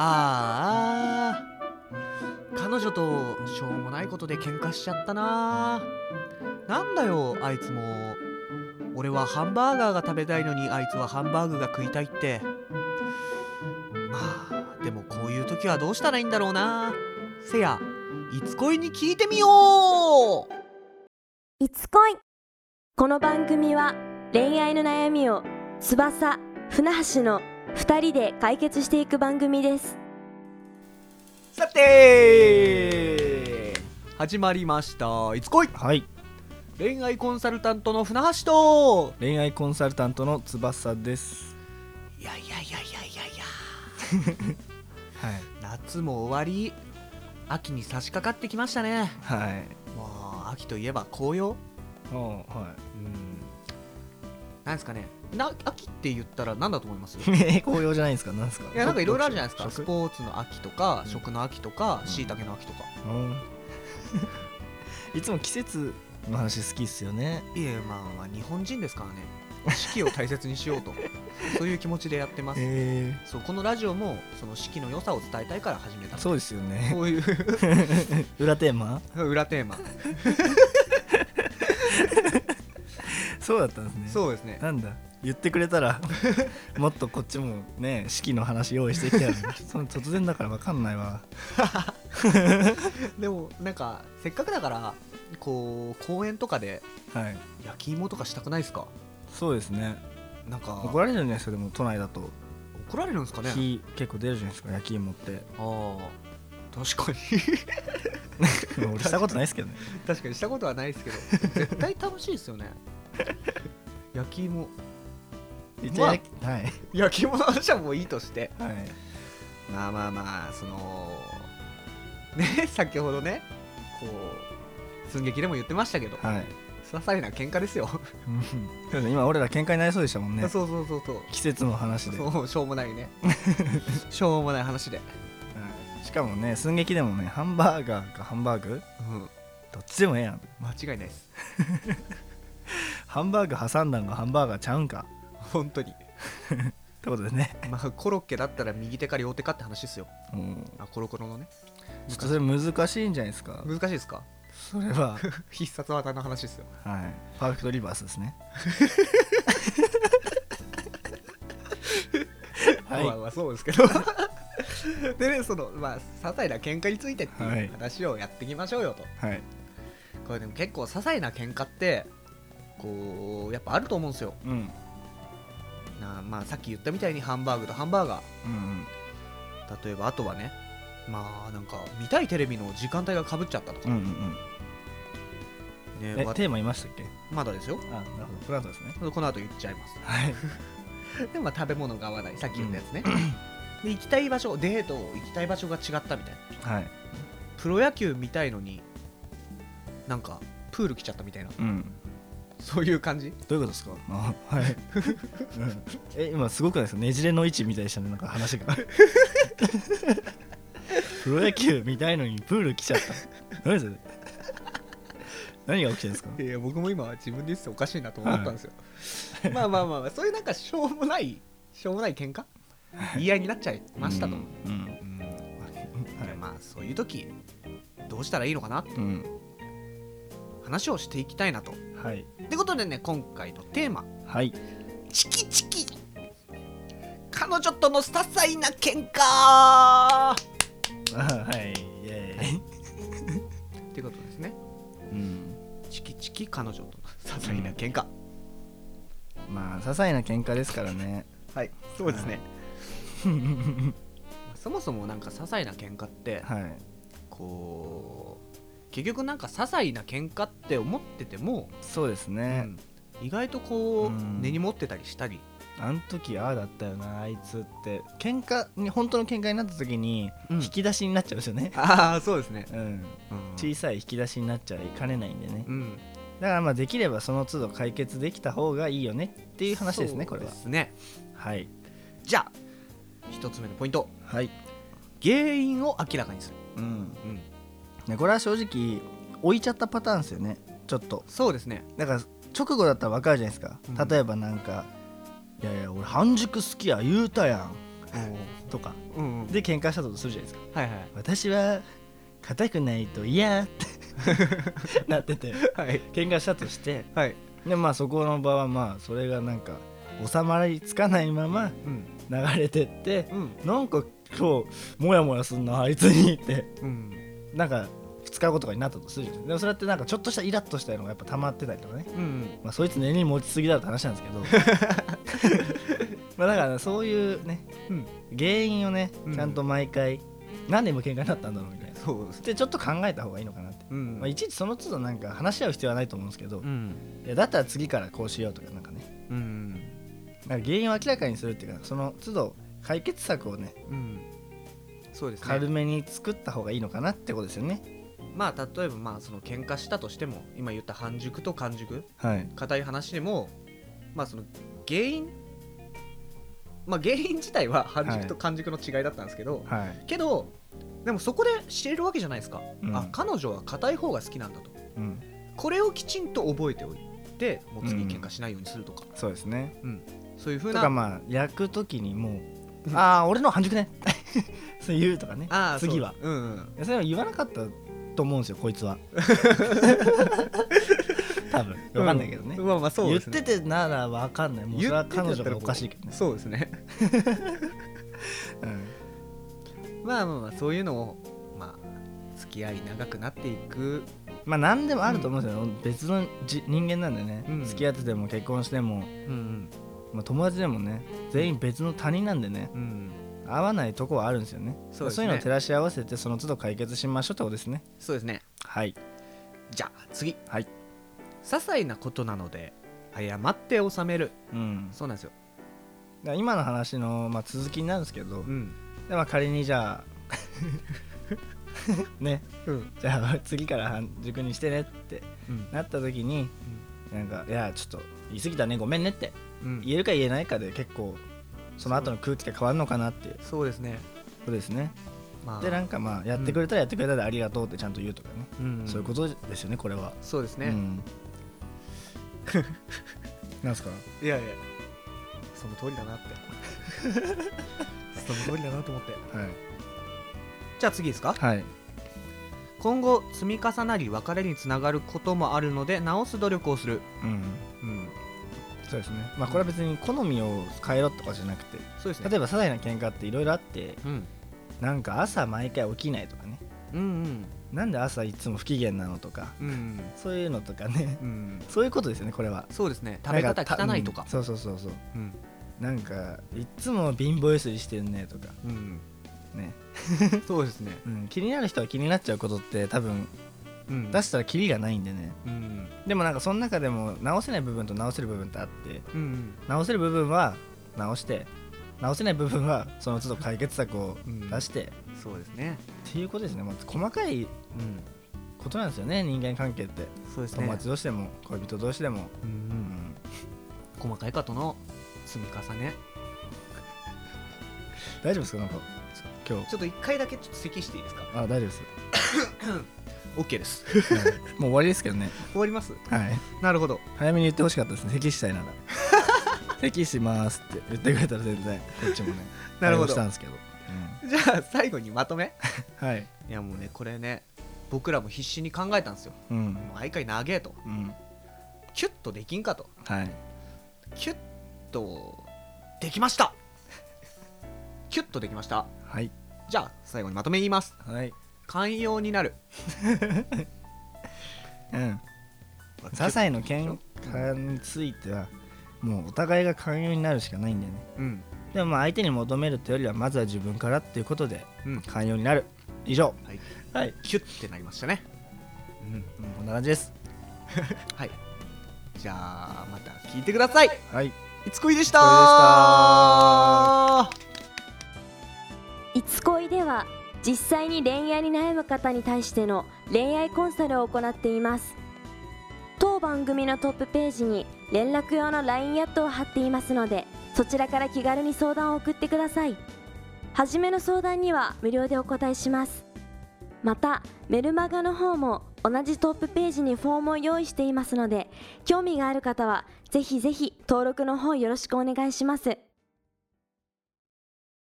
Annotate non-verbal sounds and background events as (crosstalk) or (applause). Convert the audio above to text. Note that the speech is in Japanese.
あー彼女としょうもないことで喧嘩しちゃったな。なんだよあいつも。俺はハンバーガーが食べたいのにあいつはハンバーグが食いたいって。まあでもこういう時はどうしたらいいんだろうな。せやいつ恋に聞いてみよう。いつ恋。この番組は恋愛の悩みを翼船橋の2人で解決していく番組です。さて！始まりました。いつ恋はい。恋愛コンサルタントの船橋と。恋愛コンサルタントの翼です。いやいやいやいやいやいや。(laughs) はい。夏も終わり。秋に差し掛かってきましたね。はい。もう秋といえば紅葉。おはうん。なんですかねな秋って言ったら何だと思います？(laughs) 紅葉じゃないんですか。なんですか。やなんかいろいろあるじゃないですか。ス食ポーツの秋とかうん食の秋とかうん。しいたけの秋とか。うん。(laughs) いつも季節の話好きっすよね。いえまあまあ日本人ですからね。四季を大切にしようと。(laughs) そういう気持ちでやってます。え。そうこのラジオもその四季の良さを伝えたいから始めたー、そうですよね。こういう。裏テーマ？裏テーマ。そうだったんですね。そうですね。なんだ？言ってくれたら (laughs) もっとこっちもね式の話用意してきたのにその突然だから分かんないわ。(laughs) でもなんかせっかくだからこう公園とかではい。焼き芋とかしたくないですか？そうですね。なんか怒られるんじゃないですかでも都内だと。怒られるんですかね？火結構出るじゃないですか焼き芋って。ああ確かに。(laughs) 俺したことないですけどね。確かにしたことはないですけど絶対楽しいですよね。焼き芋一応焼きはい。焼き芋の話はもういいとして。はい。まあまあまあそのね (laughs) 先ほどねこう寸劇でも言ってましたけどはい。些細な喧嘩ですよ、うん。今俺ら喧嘩になりそうでしたもんね。そうそうそうそう。季節の話で、はそうしょうもないね。(laughs) しょうもない話で、い。しかもね寸劇でもねハンバーガーかハンバーグ？うん、どっちでもええやん。間違いないです。(laughs) ハンバーグ挟んだんがハンバーガーちゃうんか本当に。ってことでね、まあコロッケだったら右手か両手かって話ですよ。うん、あコロコロのね。ちょっとそれ難しいんじゃないですか？難しいですか？それは。必殺技の話ですよ。はい。パーフェクトリバースですね。(laughs) はい、まあまあそうですけど。(laughs) でねそのまあ些細な喧嘩についてってはいいう話をやっていきましょうよと、はい。これでも結構些細な喧嘩ってこうやっぱあると思うんですよ。うんなまあさっき言ったみたいにハンバーグとハンバーガうんうん。ー例えばあとはねまあなんか見たいテレビの時間帯がかぶっちゃったとか、うんうんうん。ねわえテーマ言いましたっけ？まだですよ。あなるほど。この後ですね。この後言っちゃいます。はい。(laughs) でまあ食べ物が合わない。さっき言ったやつね、で行きたい場所デート行きたい場所が違ったみたいな。はい。プロ野球見たいのになんかプール来ちゃったみたいな。うんそういう感じ？どういうことですか？あ (laughs) はい、うん。え今すごくないですか？ねじれの位置みたいでしたねなんか話が。(laughs) プロ野球見たいのにプール来ちゃった。何それ？何が起きてるんですか？いや僕も今自分で言ってておかしいなと思ったんですよ、まあまあまあまあそういうなんかしょうもないしょうもない喧嘩？言い合いになっちゃいましたと、うんうんはいまあそういう時どうしたらいいのかなってうん。話をしていきたいなとはい。ってことでね今回のテーマ。はい「チキチキ。彼女との些細な喧嘩。あはい。イエーイ。(laughs) ってことですね。うん。チキチキ彼女との些細な喧嘩、まあ些細な喧嘩ですからね。はい。そうですね。(laughs) そもそもなんか些細な喧嘩ってはい。こう結局なんか些細な喧嘩って思ってても、そうですね、うん意外とこう、うん。根に持ってたりしたり。あの時ああだったよなあいつって。喧嘩に本当の喧嘩になった時にうん。引き出しになっちゃうんですよね、ああそうですね。うん、うん。小さい引き出しになっちゃいかねないんでね。うん。だからまあできればその都度解決できた方がいいよねっていう話ですねこれは。ですね。はい。じゃあ一つ目のポイント。はい。原因を明らかにする、うん。うん、ねこれは正直置いちゃったパターンですよね。ちょっと。そうですね。だから直後だったら分かるじゃないですか、うん。例えばなんか「いやいや俺半熟好きや言うたやん」とか。うんうん。で喧嘩したとするじゃないですか。はいはい。私は硬くないと嫌って (laughs) なっててはい。喧嘩したとして。はい。でまあそこの場はまあそれがなんか収まりつかないままうん。流れてってうん。なんか今日モヤモヤすんなあいつにって。うん。なんか使うことかになったとするじゃん。でもそれってなんかちょっとしたイラッとしたのがやっぱ溜まってたりとかね。うんまあそいつ根に持ちすぎだって話なんですけど。まあだから、ね、そういうね、うん。原因をねうん。ちゃんと毎回、なんで今喧嘩になったんだろうみたいな。そうですでちょっと考えた方がいいのかなって、うん。まあ、いちいちその都度なんか話し合う必要はないと思うんですけど、うん。いやだったら次からこうしようとかなんかね。うん。なんか原因を明らかにするっていうかその都度解決策をねうん。そうですね。軽めに作った方がいいのかなってことですよねまあ例えばまあその喧嘩したとしても今言った半熟と完熟はい。硬い話でもまあその原因まあ原因自体は半熟と完熟の違いだったんですけど、はい、けどでもそこで知れるわけじゃないですか、うん。あ彼女は硬い方が好きなんだと。うん、これをきちんと覚えておいてもう次喧嘩しないようにするとか、そうですね。そういうふうなとかまあ焼く時にもうああ俺の半熟ね。(laughs) そう言うとかね。ああ次は。そううんうん。いやそれは言わなかったと思うんですよこいつは。(laughs) 多分。わかんないけどね、うん。まあまあそう言っててならわかんない。もうそれは彼女がおかしいけどね。そうですね。(laughs) (laughs) うん。まあまあまあそういうのをまあ付き合い長くなっていく。まあ何でもあると思うんですよ、別のじ人間なんでね、うん。付き合ってても結婚しても、うんまあ、友達でもね。全員別の他人なんでね。うんうん合わないとこはあるんですよね。そうですね。いうのを照らし合わせてその都度解決しましょうってことですね。そうですね。はい。じゃあ次。はい。些細なことなので謝って収める。うん。そうなんですよ。だから今の話の、まあ、続きになるんですけど、うん。でまあ、仮にじゃあ (laughs) ね。うん。じゃあ次から半熟にしてねってうん。なった時になんかいやちょっと言い過ぎたねごめんねってうん。言えるか言えないかで結構その後の空気が変わるのかなって。いうそうですね。ことですね。まあ。でなんかまあやってくれたらやってくれたでありがとうってちゃんと言うとかね、うん。そういうことですよねこれは。そうですね、うん、(laughs) なんすか？いやいや。その通りだなって。(laughs) その通りだなと思って。はい。じゃあ次ですか？はい。今後積み重なり別れにつながることもあるので直す努力をする。うん。うんそうですね。まあこれは別に好みを変えろとかじゃなくてそうですね。例えば些細な喧嘩っていろいろあってうん。なんか朝毎回起きないとかね。うんうん。なんで朝いつも不機嫌なのとかうんそういうのとかね。うん。そういうことですよねこれは。そうですね。食べ方汚いとか。うんそうそうそうそう。うん。なんかいっつも貧乏ゆすりしてんねとか。うん。ね、(laughs) そうですね。うん、気になる人は気になっちゃうことって多分うん。出したらキリがないんでね。うんでもなんかその中でも直せない部分と直せる部分ってあってうん直せる部分は直して直せない部分はその都度解決策をうん。出して、そうですね。っていうことですね、まあ、細かいうんことなんですよね人間関係って。そうですね。友達同士でも恋人同士でも、うんううんん、細かいことの積み重ね。大丈夫ですか？なんか今日。ちょっと一回だけちょっと咳していいですか？あ大丈夫です、(laughs) OK です。はいもう終わりですけどね。終わります？はい。なるほど。早めに言ってほしかったですね。咳したいなら。(laughs) 咳しますって言ってくれたら全然こっちもね (laughs) なるほど。したんですけど、じゃあ最後にまとめ。うん、はい。いやもうねこれね僕らも必死に考えたんですよ。うん。もう毎回長えと。うん。キュッとできんかと。はい。キュッとできました。(laughs) キュッとできました。はい。じゃあ最後にまとめ言います。はい寛容になる。(laughs) うん。些細の喧嘩についてはもうお互いが寛容になるしかないんだよね。うん。でもまあ相手に求めるというよりはまずは自分からっていうことでうん。寛容になる。以上。はい。はい、キュッてなりましたね。うん。うん、こんな感じです。(laughs) はい。じゃあまた聞いてください。はい。いつこいでしたいつこいつ恋では実際に恋愛に悩む方に対しての恋愛コンサルを行っています。当番組のトップページに連絡用の LINE アットを貼っていますのでそちらから気軽に相談を送ってください。初めの相談には無料でお答えします。またメルマガの方も同じトップページにフォームを用意していますので興味がある方はぜひぜひ登録の方よろしくお願いします。